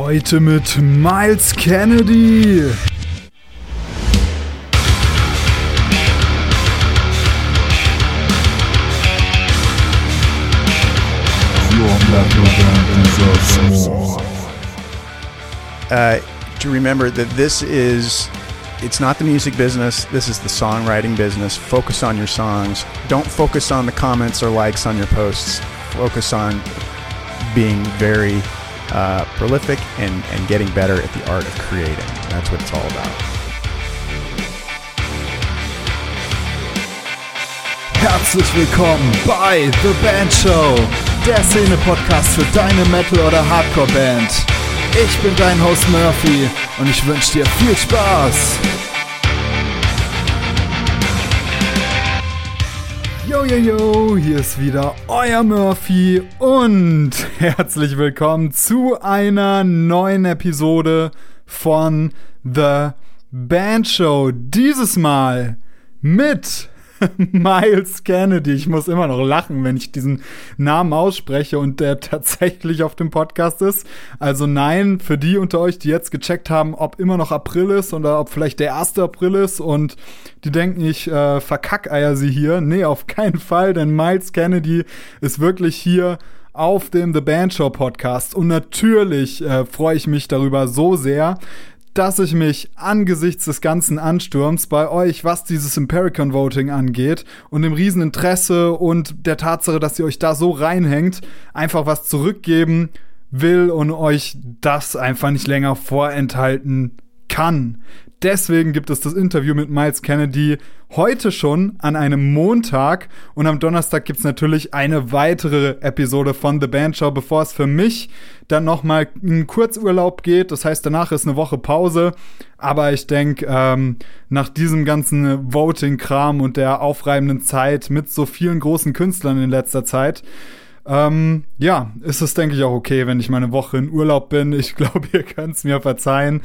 Heute mit Myles Kennedy. uh, to remember that this is it's not the music business this is the songwriting business. Focus on your songs. Don't focus on the comments or likes on your posts. Focus on being very uh, prolific and, and getting better at the art of creating that's what it's all about Herzlich willkommen bei The Band Show, der Szene-Podcast für deine Metal- oder Hardcore-Band. Ich bin dein Host Murphy und ich wünsche dir viel Spaß. Yo, yo, yo, hier ist wieder euer Murphy und herzlich willkommen zu einer neuen Episode von The Band Show. Dieses Mal mit Miles Kennedy. Ich muss immer noch lachen, wenn ich diesen Namen ausspreche und der tatsächlich auf dem Podcast ist. Also nein, für die unter euch, die jetzt gecheckt haben, ob immer noch April ist oder ob vielleicht der 1. April ist und die denken, ich äh, verkackeier sie hier. Nee, auf keinen Fall, denn Miles Kennedy ist wirklich hier auf dem The Band Show Podcast. Und natürlich äh, freue ich mich darüber so sehr, dass ich mich angesichts des ganzen Ansturms bei euch, was dieses Empiricon Voting angeht und dem Rieseninteresse und der Tatsache, dass ihr euch da so reinhängt, einfach was zurückgeben will und euch das einfach nicht länger vorenthalten kann. Deswegen gibt es das Interview mit Miles Kennedy heute schon an einem Montag und am Donnerstag gibt es natürlich eine weitere Episode von The Band Show, bevor es für mich dann nochmal einen Kurzurlaub geht. Das heißt, danach ist eine Woche Pause. Aber ich denke, ähm, nach diesem ganzen Voting-Kram und der aufreibenden Zeit mit so vielen großen Künstlern in letzter Zeit, ähm, ja, ist es, denke ich, auch okay, wenn ich mal eine Woche in Urlaub bin. Ich glaube, ihr könnt es mir verzeihen.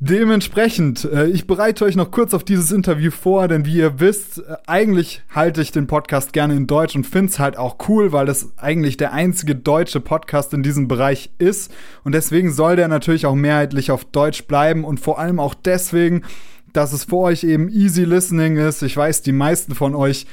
Dementsprechend, äh, ich bereite euch noch kurz auf dieses Interview vor, denn wie ihr wisst, äh, eigentlich halte ich den Podcast gerne in Deutsch und finde es halt auch cool, weil das eigentlich der einzige deutsche Podcast in diesem Bereich ist. Und deswegen soll der natürlich auch mehrheitlich auf Deutsch bleiben und vor allem auch deswegen, dass es für euch eben easy listening ist. Ich weiß, die meisten von euch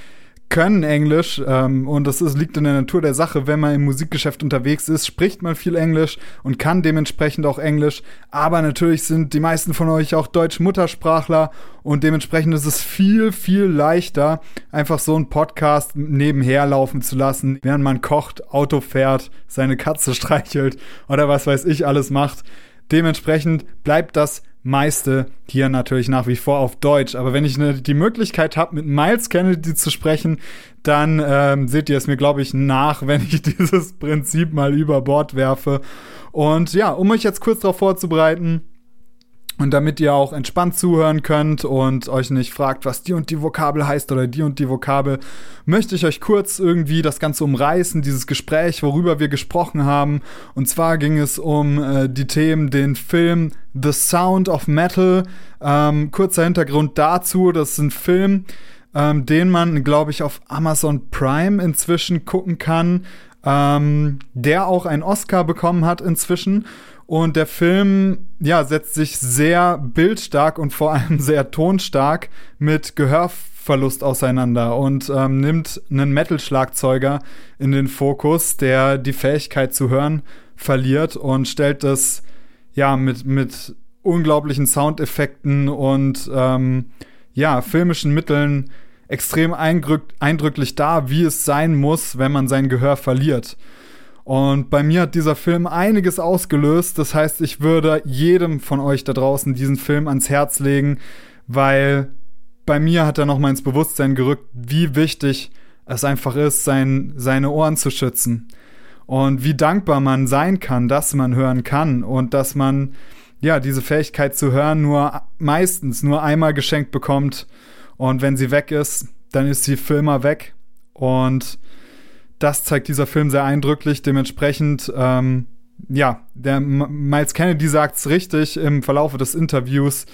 können Englisch ähm, und das ist, liegt in der Natur der Sache. Wenn man im Musikgeschäft unterwegs ist, spricht man viel Englisch und kann dementsprechend auch Englisch. Aber natürlich sind die meisten von euch auch Deutsch-Muttersprachler und dementsprechend ist es viel, viel leichter, einfach so einen Podcast nebenher laufen zu lassen, während man kocht, Auto fährt, seine Katze streichelt oder was weiß ich alles macht. Dementsprechend bleibt das meiste hier natürlich nach wie vor auf Deutsch. Aber wenn ich ne, die Möglichkeit habe, mit Miles Kennedy zu sprechen, dann ähm, seht ihr es mir, glaube ich, nach, wenn ich dieses Prinzip mal über Bord werfe. Und ja, um euch jetzt kurz darauf vorzubereiten, und damit ihr auch entspannt zuhören könnt und euch nicht fragt, was die und die Vokabel heißt oder die und die Vokabel, möchte ich euch kurz irgendwie das Ganze umreißen, dieses Gespräch, worüber wir gesprochen haben. Und zwar ging es um äh, die Themen, den Film The Sound of Metal. Ähm, kurzer Hintergrund dazu, das ist ein Film, ähm, den man, glaube ich, auf Amazon Prime inzwischen gucken kann, ähm, der auch einen Oscar bekommen hat inzwischen. Und der Film, ja, setzt sich sehr bildstark und vor allem sehr tonstark mit Gehörverlust auseinander und ähm, nimmt einen Metal-Schlagzeuger in den Fokus, der die Fähigkeit zu hören verliert und stellt das, ja, mit, mit unglaublichen Soundeffekten und, ähm, ja, filmischen Mitteln extrem eindrücklich dar, wie es sein muss, wenn man sein Gehör verliert. Und bei mir hat dieser Film einiges ausgelöst. Das heißt, ich würde jedem von euch da draußen diesen Film ans Herz legen, weil bei mir hat er nochmal ins Bewusstsein gerückt, wie wichtig es einfach ist, sein, seine Ohren zu schützen. Und wie dankbar man sein kann, dass man hören kann und dass man ja diese Fähigkeit zu hören nur meistens nur einmal geschenkt bekommt. Und wenn sie weg ist, dann ist sie für immer weg. Und das zeigt dieser Film sehr eindrücklich. Dementsprechend, ähm, ja, der Miles Kennedy sagt es richtig im Verlauf des Interviews.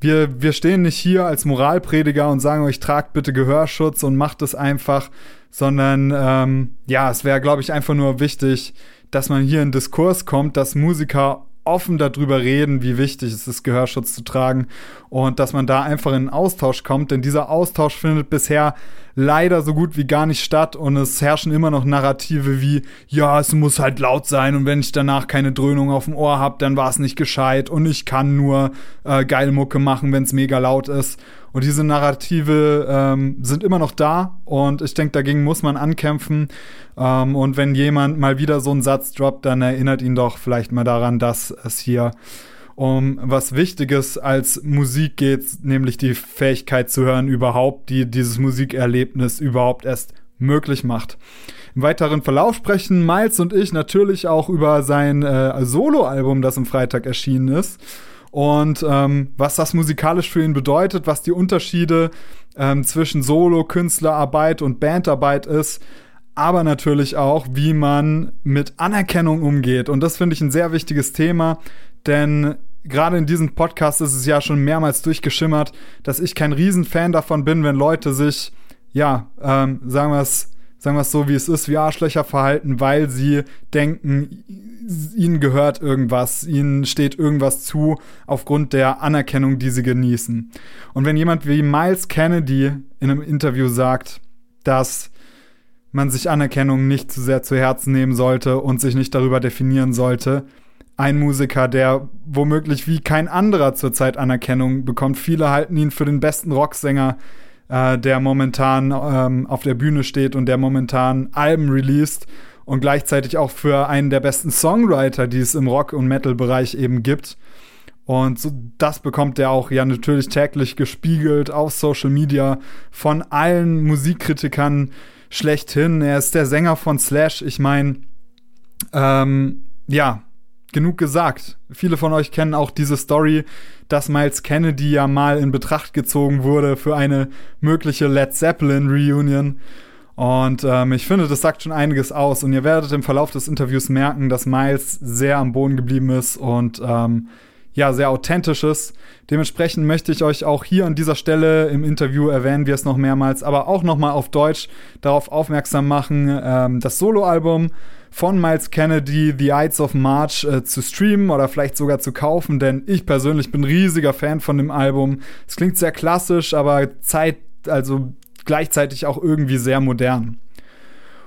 Wir, wir stehen nicht hier als Moralprediger und sagen euch, tragt bitte Gehörschutz und macht es einfach, sondern ähm, ja, es wäre, glaube ich, einfach nur wichtig, dass man hier in Diskurs kommt, dass Musiker offen darüber reden, wie wichtig es ist, Gehörschutz zu tragen und dass man da einfach in einen Austausch kommt, denn dieser Austausch findet bisher leider so gut wie gar nicht statt und es herrschen immer noch Narrative wie, ja, es muss halt laut sein und wenn ich danach keine Dröhnung auf dem Ohr habe, dann war es nicht gescheit und ich kann nur äh, geil Mucke machen, wenn es mega laut ist. Und diese Narrative ähm, sind immer noch da und ich denke, dagegen muss man ankämpfen. Ähm, und wenn jemand mal wieder so einen Satz droppt, dann erinnert ihn doch vielleicht mal daran, dass es hier um was Wichtiges als Musik geht, nämlich die Fähigkeit zu hören überhaupt, die dieses Musikerlebnis überhaupt erst möglich macht. Im weiteren Verlauf sprechen Miles und ich natürlich auch über sein äh, Soloalbum, das am Freitag erschienen ist. Und ähm, was das musikalisch für ihn bedeutet, was die Unterschiede ähm, zwischen Solo, Künstlerarbeit und Bandarbeit ist, aber natürlich auch, wie man mit Anerkennung umgeht. Und das finde ich ein sehr wichtiges Thema, denn gerade in diesem Podcast ist es ja schon mehrmals durchgeschimmert, dass ich kein Riesenfan davon bin, wenn Leute sich, ja, ähm, sagen wir es, sagen wir so, wie es ist, wie Arschlöcher verhalten, weil sie denken, ihnen gehört irgendwas, ihnen steht irgendwas zu aufgrund der Anerkennung, die sie genießen. Und wenn jemand wie Miles Kennedy in einem Interview sagt, dass man sich Anerkennung nicht zu sehr zu Herzen nehmen sollte und sich nicht darüber definieren sollte, ein Musiker, der womöglich wie kein anderer zurzeit Anerkennung bekommt. Viele halten ihn für den besten Rocksänger, äh, der momentan ähm, auf der Bühne steht und der momentan Alben released und gleichzeitig auch für einen der besten Songwriter, die es im Rock- und Metal-Bereich eben gibt. Und so, das bekommt er auch ja natürlich täglich gespiegelt auf Social Media von allen Musikkritikern schlechthin. Er ist der Sänger von Slash. Ich meine, ähm, ja, genug gesagt. Viele von euch kennen auch diese Story, dass Miles Kennedy ja mal in Betracht gezogen wurde für eine mögliche Led Zeppelin Reunion. Und ähm, ich finde, das sagt schon einiges aus. Und ihr werdet im Verlauf des Interviews merken, dass Miles sehr am Boden geblieben ist und ähm, ja, sehr authentisch ist. Dementsprechend möchte ich euch auch hier an dieser Stelle im Interview erwähnen wir es noch mehrmals, aber auch noch mal auf Deutsch darauf aufmerksam machen, ähm, das Soloalbum von Miles Kennedy, The Ides of March, äh, zu streamen oder vielleicht sogar zu kaufen, denn ich persönlich bin riesiger Fan von dem Album. Es klingt sehr klassisch, aber Zeit, also gleichzeitig auch irgendwie sehr modern.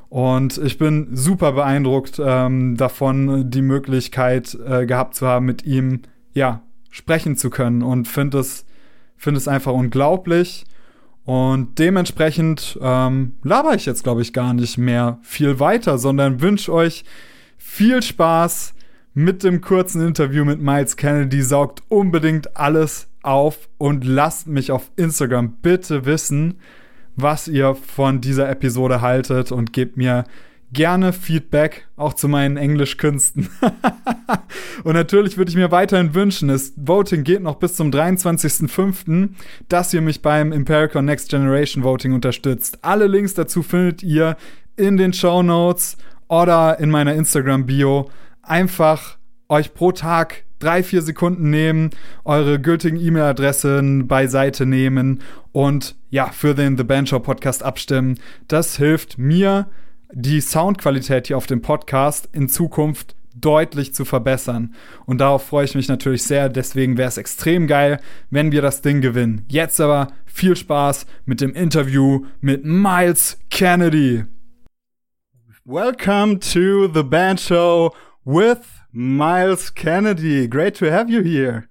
Und ich bin super beeindruckt ähm, davon, die Möglichkeit äh, gehabt zu haben, mit ihm ja sprechen zu können und finde es finde es einfach unglaublich. Und dementsprechend ähm, laber ich jetzt, glaube ich, gar nicht mehr viel weiter, sondern wünsche euch viel Spaß mit dem kurzen Interview mit Miles Kennedy. Saugt unbedingt alles auf und lasst mich auf Instagram bitte wissen, was ihr von dieser Episode haltet und gebt mir gerne Feedback, auch zu meinen Englischkünsten. und natürlich würde ich mir weiterhin wünschen, das Voting geht noch bis zum 23.05., dass ihr mich beim Impericon Next Generation Voting unterstützt. Alle Links dazu findet ihr in den Show Notes oder in meiner Instagram-Bio. Einfach euch pro Tag drei, vier Sekunden nehmen, eure gültigen E-Mail-Adressen beiseite nehmen und ja, für den The Band Podcast abstimmen. Das hilft mir, die Soundqualität hier auf dem Podcast in Zukunft deutlich zu verbessern. Und darauf freue ich mich natürlich sehr. Deswegen wäre es extrem geil, wenn wir das Ding gewinnen. Jetzt aber viel Spaß mit dem Interview mit Miles Kennedy. Welcome to the Band Show with Miles Kennedy. Great to have you here.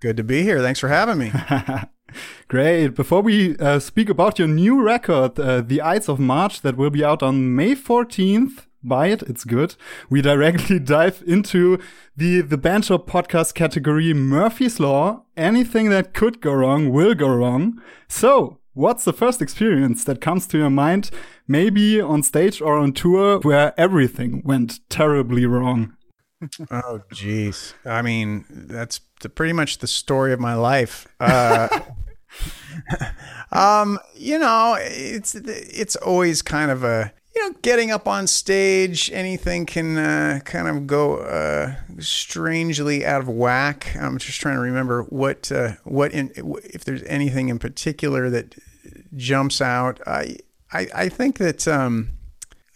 Good to be here. Thanks for having me. Great. Before we uh, speak about your new record, uh, The Ides of March, that will be out on May 14th, buy it. It's good. We directly dive into the, the Band Show podcast category, Murphy's Law. Anything that could go wrong will go wrong. So what's the first experience that comes to your mind? Maybe on stage or on tour where everything went terribly wrong. oh, jeez. I mean, that's pretty much the story of my life. Uh, um, you know, it's it's always kind of a you know getting up on stage. Anything can uh, kind of go uh, strangely out of whack. I'm just trying to remember what uh, what in if there's anything in particular that jumps out. I I, I think that um,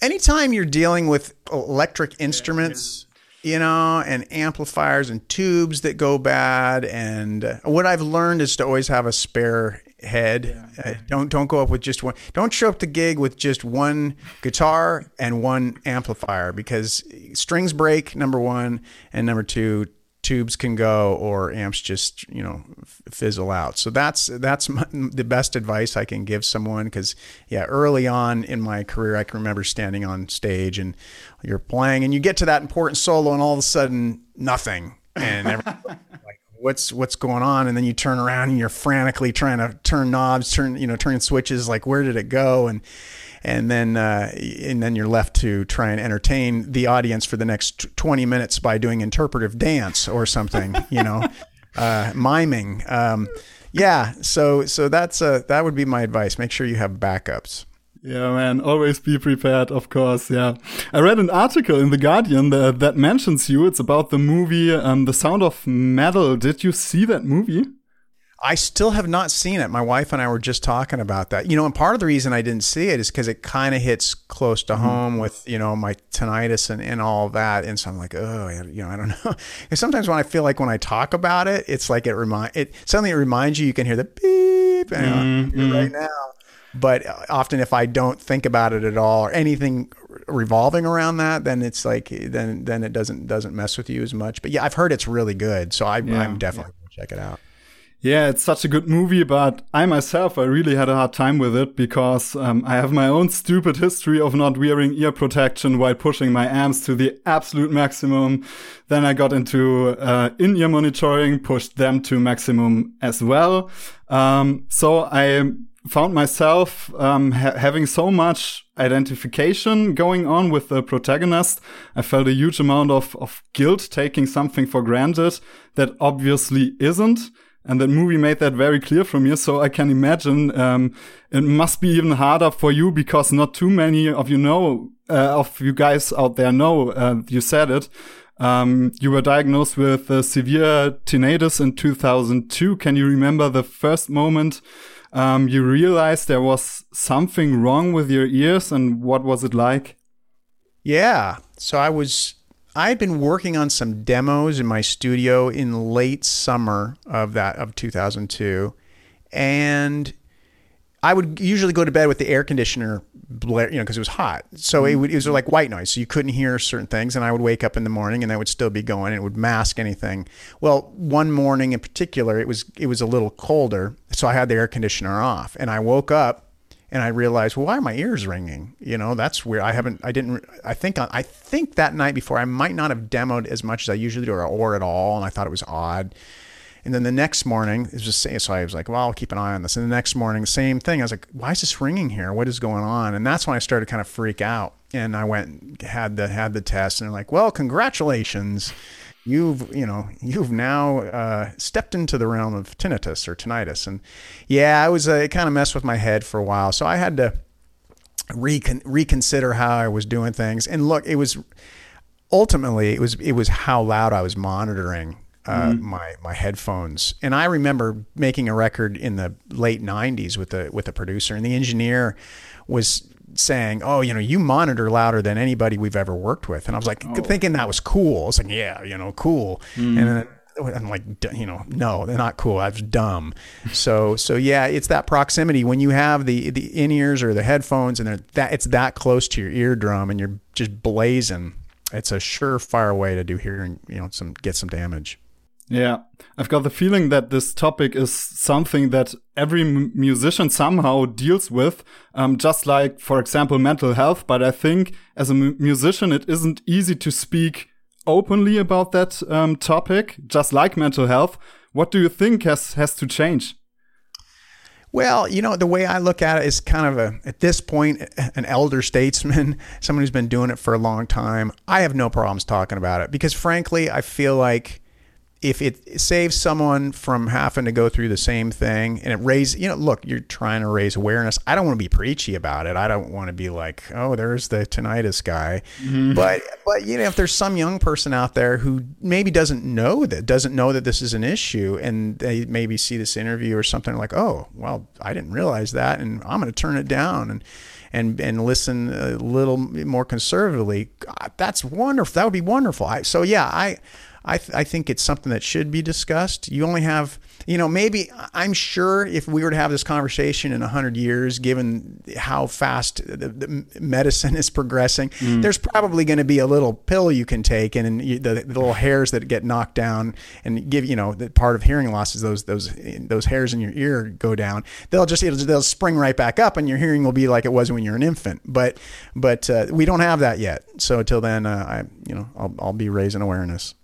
anytime you're dealing with electric instruments, you know, and amplifiers and tubes that go bad, and uh, what I've learned is to always have a spare head. Uh, don't don't go up with just one. Don't show up to gig with just one guitar and one amplifier because strings break. Number one, and number two, tubes can go or amps just you know fizzle out. So that's that's my, the best advice i can give someone because yeah early on in my career i can remember standing on stage and you're playing and you get to that important solo and all of a sudden nothing. And like what's what's going on? And then you turn around and you're frantically trying to turn knobs turn you know turn switches like where did it go? And and then uh, and then you're left to try and entertain the audience for the next 20 minutes by doing interpretive dance or something, you know, uh, miming. Um, yeah, so so that's uh, that would be my advice. Make sure you have backups. Yeah, man, always be prepared, of course. Yeah. I read an article in The Guardian that, that mentions you. It's about the movie um, The Sound of Metal. Did you see that movie? I still have not seen it. My wife and I were just talking about that. You know, and part of the reason I didn't see it is because it kind of hits close to mm-hmm. home with, you know, my tinnitus and, and all that. And so I'm like, oh, you know, I don't know. And sometimes when I feel like when I talk about it, it's like it remind it suddenly it reminds you. You can hear the beep mm-hmm. right now. But often, if I don't think about it at all or anything revolving around that, then it's like then then it doesn't doesn't mess with you as much. But yeah, I've heard it's really good, so I, yeah, definitely yeah. gonna check it out. Yeah, it's such a good movie, but I myself, I really had a hard time with it because um, I have my own stupid history of not wearing ear protection while pushing my amps to the absolute maximum. Then I got into uh, in-ear monitoring, pushed them to maximum as well. Um, so I found myself um, ha having so much identification going on with the protagonist. I felt a huge amount of, of guilt taking something for granted that obviously isn't. And that movie made that very clear for me. So I can imagine um, it must be even harder for you because not too many of you know, uh, of you guys out there know, uh, you said it. Um, you were diagnosed with uh, severe tinnitus in 2002. Can you remember the first moment um, you realized there was something wrong with your ears and what was it like? Yeah. So I was I had been working on some demos in my studio in late summer of that of 2002, and I would usually go to bed with the air conditioner blare, you know, because it was hot. So it, mm-hmm. would, it was like white noise, so you couldn't hear certain things. And I would wake up in the morning, and that would still be going, and it would mask anything. Well, one morning in particular, it was it was a little colder, so I had the air conditioner off, and I woke up and I realized, well, why are my ears ringing? You know, that's weird. I haven't, I didn't, I think, I think that night before I might not have demoed as much as I usually do or, or at all. And I thought it was odd. And then the next morning, it was just so I was like, well, I'll keep an eye on this. And the next morning, same thing. I was like, why is this ringing here? What is going on? And that's when I started to kind of freak out. And I went had the had the test, and they're like, well, congratulations you've you know you've now uh, stepped into the realm of tinnitus or tinnitus. And yeah i was uh, it kind of messed with my head for a while. So i had to recon- reconsider how i was doing things. And look it was ultimately it was it was how loud i was monitoring uh, mm-hmm. my my headphones. And i remember making a record in the late 90s with the with a producer. And the engineer was saying, "Oh, you know, you monitor louder than anybody we've ever worked with," and I was like, oh. thinking that was cool. I was like, "Yeah, you know, cool," mm. and then. I'm like, you know, no, they're not cool. I was dumb. So, so yeah, it's that proximity when you have the the in ears or the headphones, and they're that it's that close to your eardrum, and you're just blazing. It's a surefire way to do hearing, you know, some get some damage. Yeah, I've got the feeling that this topic is something that every musician somehow deals with, um, just like, for example, mental health. But I think as a musician, it isn't easy to speak openly about that um, topic, just like mental health. What do you think has has to change? Well, you know, the way I look at it is kind of a, at this point, an elder statesman, someone who's been doing it for a long time. I have no problems talking about it because, frankly, I feel like if it saves someone from having to go through the same thing and it raises, you know, look, you're trying to raise awareness. I don't want to be preachy about it. I don't want to be like, oh, there's the tinnitus guy. Mm-hmm. But, but, you know, if there's some young person out there who maybe doesn't know that, doesn't know that this is an issue, and they maybe see this interview or something like, oh, well, I didn't realize that, and I'm going to turn it down. And, and and listen a little more conservatively. God, that's wonderful. That would be wonderful. I, so yeah, I I, th- I think it's something that should be discussed. You only have, you know, maybe I'm sure if we were to have this conversation in 100 years, given how fast the, the medicine is progressing, mm. there's probably going to be a little pill you can take, and, you, the, the, little hairs that get knocked down and give, you know, that part of hearing loss is those those those hairs in your ear go down. They'll just they'll spring right back up, and your hearing will be like it was when you're an infant. But but uh, we don't have that yet. So until then, uh, I you know I'll I'll be raising awareness.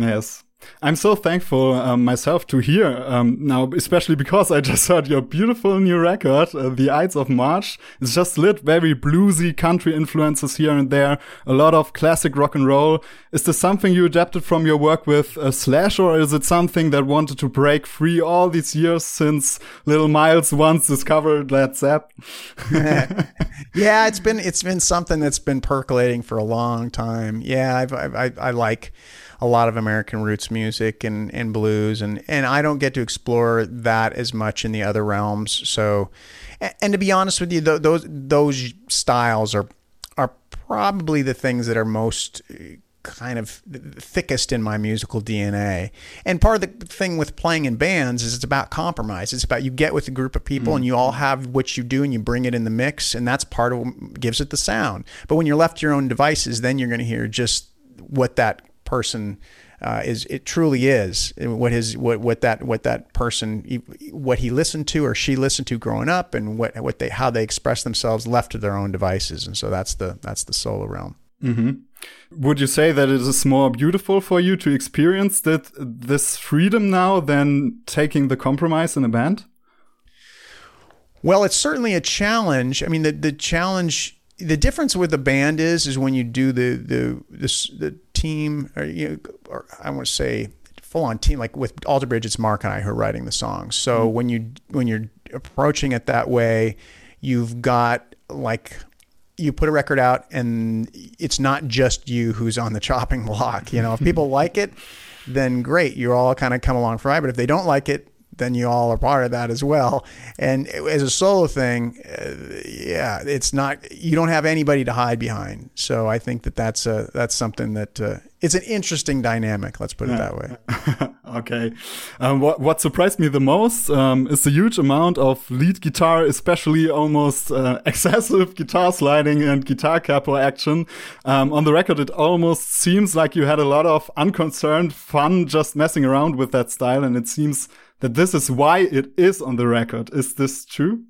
Yes. I'm so thankful um, myself to hear um, now, especially because I just heard your beautiful new record, uh, The Ides of March. It's just lit very bluesy country influences here and there, a lot of classic rock and roll. Is this something you adapted from your work with uh, Slash, or is it something that wanted to break free all these years since Little Myles once discovered Led Zepp? yeah, it's been it's been something that's been percolating for a long time. Yeah, I've, I've I, I like a lot of American roots music and, and blues, and, and I don't get to explore that as much in the other realms. So, and to be honest with you, those those styles are are probably the things that are most uh, kind of thickest in my musical DNA. And part of the thing with playing in bands is it's about compromise. It's about you get with a group of people mm-hmm. and you all have what you do and you bring it in the mix and that's part of what gives it the sound. But when you're left to your own devices, then you're going to hear just what that person uh, is it truly is what his what what that what that person what he listened to or she listened to growing up and what what they how they express themselves left to their own devices and so that's the that's the solo realm. Mm-hmm. Would you say that it is more beautiful for you to experience that this freedom now than taking the compromise in a band? Well, it's certainly a challenge. I mean, the the challenge the difference with the band is is when you do the the this the team or you know, or I want to say full on team like with Alter Bridge it's Mark and I who are writing the songs. So mm-hmm. when you when you're approaching it that way, you've got like you put a record out and it's not just you who's on the chopping block. You know, if people like it, then great, you're all kind of come along for it. But if they don't like it, then you all are part of that as well. And as a solo thing, uh, yeah, it's not you don't have anybody to hide behind. So I think that that's a that's something that uh, it's an interesting dynamic. Let's put it that way. okay. Um, what what surprised me the most um, is the huge amount of lead guitar, especially almost uh, excessive guitar sliding and guitar capo action. Um, on the record, it almost seems like you had a lot of unconcerned fun just messing around with that style, and it seems that this is why it is on the record. Is this true?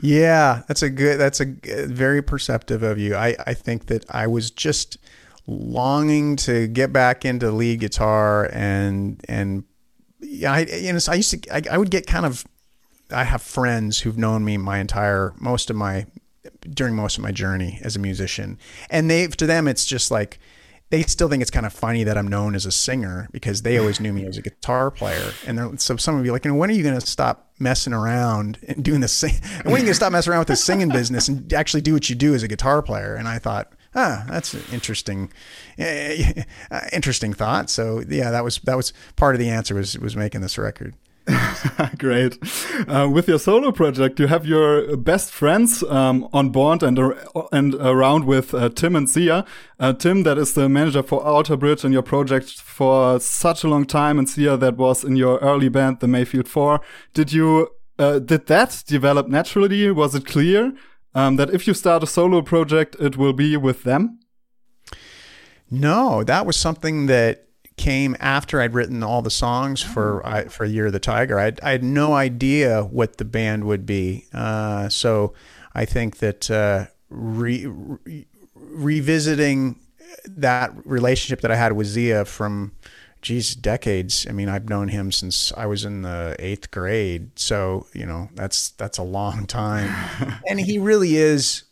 Yeah, that's a good. That's a very perceptive of you. I I think that I was just longing to get back into lead guitar and and yeah, I you know I used to I, I would get kind of I have friends who've known me my entire most of my during most of my journey as a musician, and they to them it's just like they still think it's kind of funny that I'm known as a singer because they always knew me as a guitar player. And so some of you are like, you know, when are you going to stop messing around and doing the sing? And when are you going to stop messing around with the singing business and actually do what you do as a guitar player? And I thought, ah, that's an interesting, uh, interesting thought. So yeah, that was that was part of the answer was was making this record. Great. Uh, with your solo project, you have your best friends um, on board and uh, and around with uh, Tim and Zia. Uh, Tim, that is the manager for Alter Bridge and your project for such a long time, and Zia, that was in your early band, the Mayfield Four. Did you uh, did that develop naturally? Was it clear um, that if you start a solo project, it will be with them? No, that was something that came after I'd written all the songs for oh. I, for Year of the Tiger. I, I had no idea what the band would be. Uh, so I think that uh, re, re, revisiting that relationship that I had with Zia from geez decades. I mean, I've known him since I was in the eighth grade. So you know that's that's a long time, and he really is.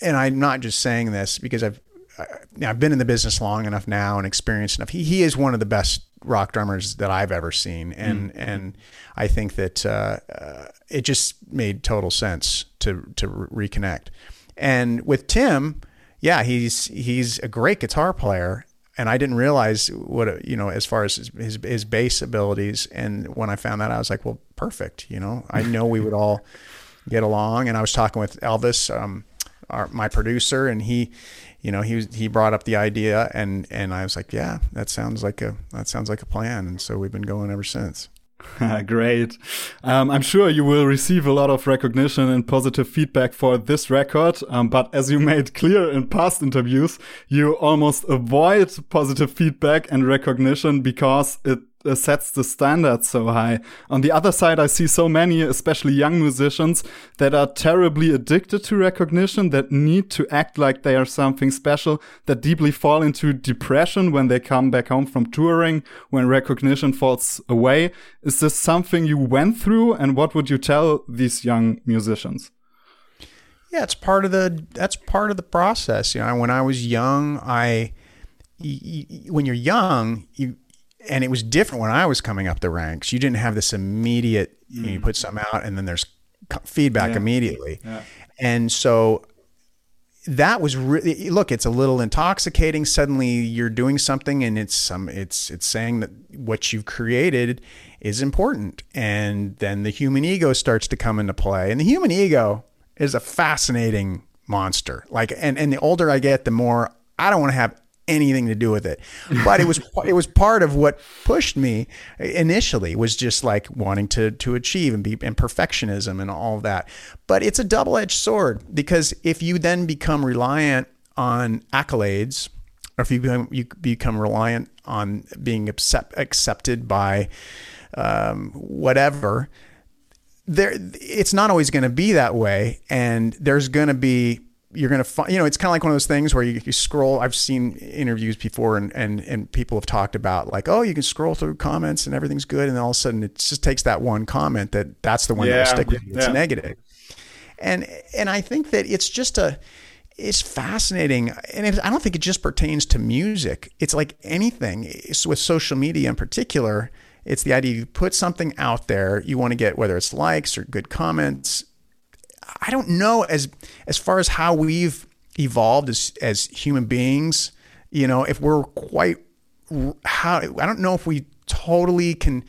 And I'm not just saying this because I've I, I've been in the business long enough now and experienced enough. He he is one of the best rock drummers that I've ever seen, and mm. and I think that uh, uh, it just made total sense to to re- reconnect. And with Tim, yeah, he's he's a great guitar player, and I didn't realize what you know as far as his, his, his bass abilities. And when I found that, I was like, well, perfect. You know, I know we would all get along. And I was talking with Elvis, um, our, my producer, and he, you know, he he brought up the idea, and and I was like, yeah, that sounds like a that sounds like a plan. And so we've been going ever since. Great. Um, I'm sure you will receive a lot of recognition and positive feedback for this record. Um, but as you made clear in past interviews, you almost avoid positive feedback and recognition because it uh, sets the standard so high. On the other side, I see so many, especially young musicians, that are terribly addicted to recognition, that need to act like they are something special, that deeply fall into depression when they come back home from touring, when recognition falls away. Is this something you went through? And what would you tell these young musicians? Yeah, it's part of the that's part of the process. You know, when I was young, I when you're young, you and it was different when I was coming up the ranks. You didn't have this immediate. Mm. You, know, you, put something out, and then there's feedback yeah. immediately, yeah. and so that was really look. It's a little intoxicating. Suddenly, you're doing something, and it's some. It's it's saying that what you've created is important, and then the human ego starts to come into play, and the human ego is a fascinating monster. Like, and and the older I get, the more I don't want to have anything to do with it. But it was it was part of what pushed me initially was just like wanting to to achieve and be and perfectionism and all that. But it's a double-edged sword because if you then become reliant on accolades or if you become, you become reliant on being accept, accepted by um, whatever there it's not always going to be that way and there's going to be you're going to find, you know, it's kind of like one of those things where you, you scroll. I've seen interviews before and, and, and people have talked about like, oh, you can scroll through comments and everything's good. And then all of a sudden it just takes that one comment that that's the one yeah, that will stick with you. It's yeah. negative. And, and I think that it's just a, it's fascinating. And it, I don't think it just pertains to music. It's like anything it's with social media in particular. It's the idea you put something out there, you want to get whether it's likes or good comments I don't know as as far as how we've evolved as as human beings. You know, if we're quite how I don't know if we totally can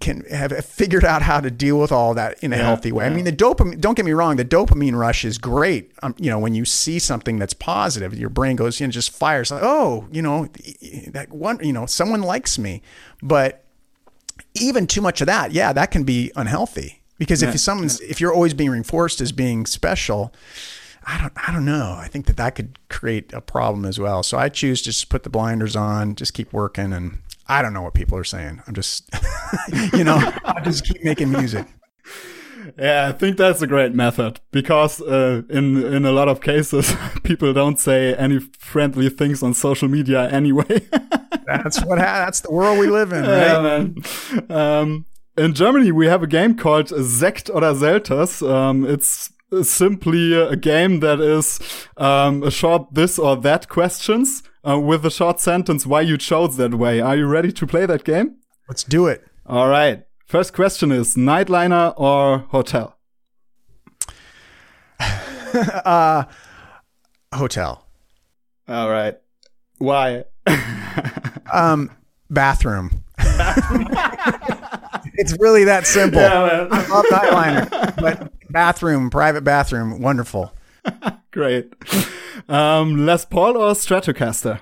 can have figured out how to deal with all that in a yeah, healthy way. Yeah. I mean, the dopamine. Don't get me wrong. The dopamine rush is great. Um, you know, when you see something that's positive, your brain goes and just fires. Like, oh, you know, that one. You know, someone likes me. But even too much of that, yeah, that can be unhealthy. Because if someone's if you're always being reinforced as being special, I don't I don't know. I think that that could create a problem as well. So I choose to just put the blinders on, just keep working, and I don't know what people are saying. I'm just you know I just keep making music. Yeah, I think that's a great method because uh, in in a lot of cases, people don't say any friendly things on social media anyway. that's what ha- that's the world we live in, right? Yeah, man. Um, in Germany, we have a game called Sekt oder Selters. Um, it's simply a game that is um, a short this or that questions uh, with a short sentence why you chose that way. Are you ready to play that game? Let's do it. All right. First question is nightliner or hotel? uh, hotel. All right. Why? um, bathroom. bathroom. it's really that simple. Yeah, I love nightliner, but bathroom, private bathroom, wonderful. Great. Um, Les Paul or Stratocaster?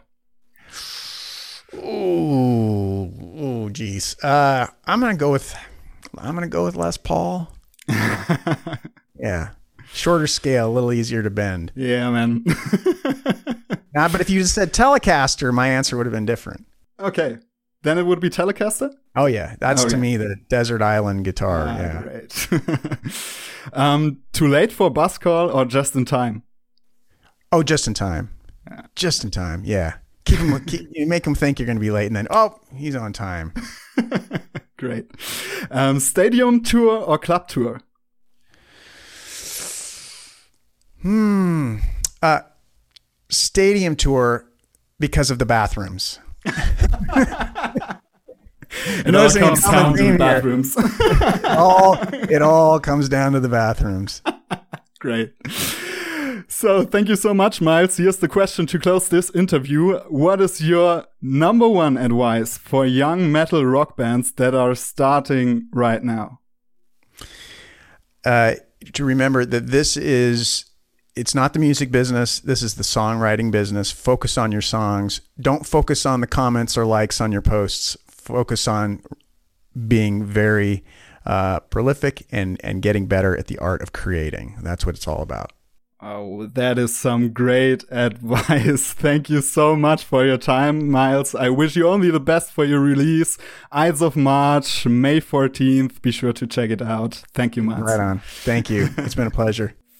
Ooh, oh, geez. Uh, I'm gonna go with I'm gonna go with Les Paul. yeah, shorter scale, a little easier to bend. Yeah, man. nah, but if you just said Telecaster, my answer would have been different. Okay, then it would be Telecaster. Oh yeah, that's to me the desert island guitar. Ah, yeah. Great. um, too late for bus call or just in time? Oh, just in time. Yeah. Just in time. Yeah. Keep him. keep, you make him think you're going to be late, and then oh, he's on time. great. Um, stadium tour or club tour? Hmm. Uh, stadium tour because of the bathrooms. it all comes down to the bathrooms. all, it all comes down to the bathrooms. Great. So, thank you so much, Myles. Here's the question to close this interview. What is your number one advice for young metal rock bands that are starting right now? Uh, to remember that this is it's not the music business. This is the songwriting business. Focus on your songs. Don't focus on the comments or likes on your posts. Focus on being very uh, prolific and and getting better at the art of creating. That's what it's all about. Oh, that is some great advice. Thank you so much for your time, Myles. I wish you only the best for your release. Ides of March, May 14th. Be sure to check it out. Thank you, Myles. Right on. Thank you. It's been a pleasure.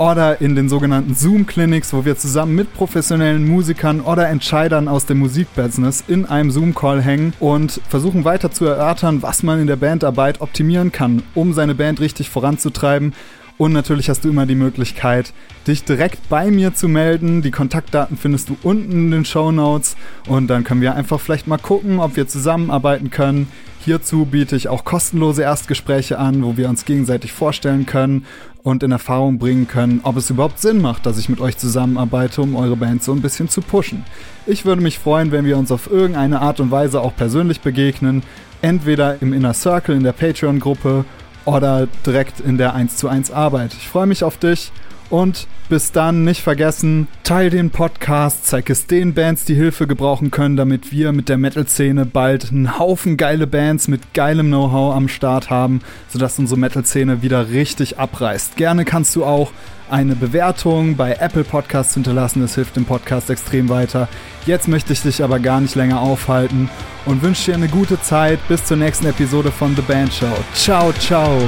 oder in den sogenannten Zoom-Clinics, wo wir zusammen mit professionellen Musikern oder Entscheidern aus dem Musikbusiness in einem Zoom-Call hängen und versuchen weiter zu erörtern, was man in der Bandarbeit optimieren kann, um seine Band richtig voranzutreiben. Und natürlich hast du immer die Möglichkeit, dich direkt bei mir zu melden. Die Kontaktdaten findest du unten in den Show Notes. Und dann können wir einfach vielleicht mal gucken, ob wir zusammenarbeiten können. Hierzu biete ich auch kostenlose Erstgespräche an, wo wir uns gegenseitig vorstellen können und in Erfahrung bringen können, ob es überhaupt Sinn macht, dass ich mit euch zusammenarbeite, um eure Band so ein bisschen zu pushen. Ich würde mich freuen, wenn wir uns auf irgendeine Art und Weise auch persönlich begegnen, entweder im Inner Circle in der Patreon-Gruppe oder direkt in der 1 zu 1 Arbeit. Ich freue mich auf dich und bis dann nicht vergessen, teil den Podcast, zeig es den Bands, die Hilfe gebrauchen können, damit wir mit der Metal-Szene bald einen Haufen geile Bands mit geilem Know-how am Start haben, sodass unsere Metal-Szene wieder richtig abreißt. Gerne kannst du auch eine Bewertung bei Apple Podcasts hinterlassen, das hilft dem Podcast extrem weiter. Jetzt möchte ich dich aber gar nicht länger aufhalten und wünsche dir eine gute Zeit. Bis zur nächsten Episode von The Band Show. Ciao, ciao.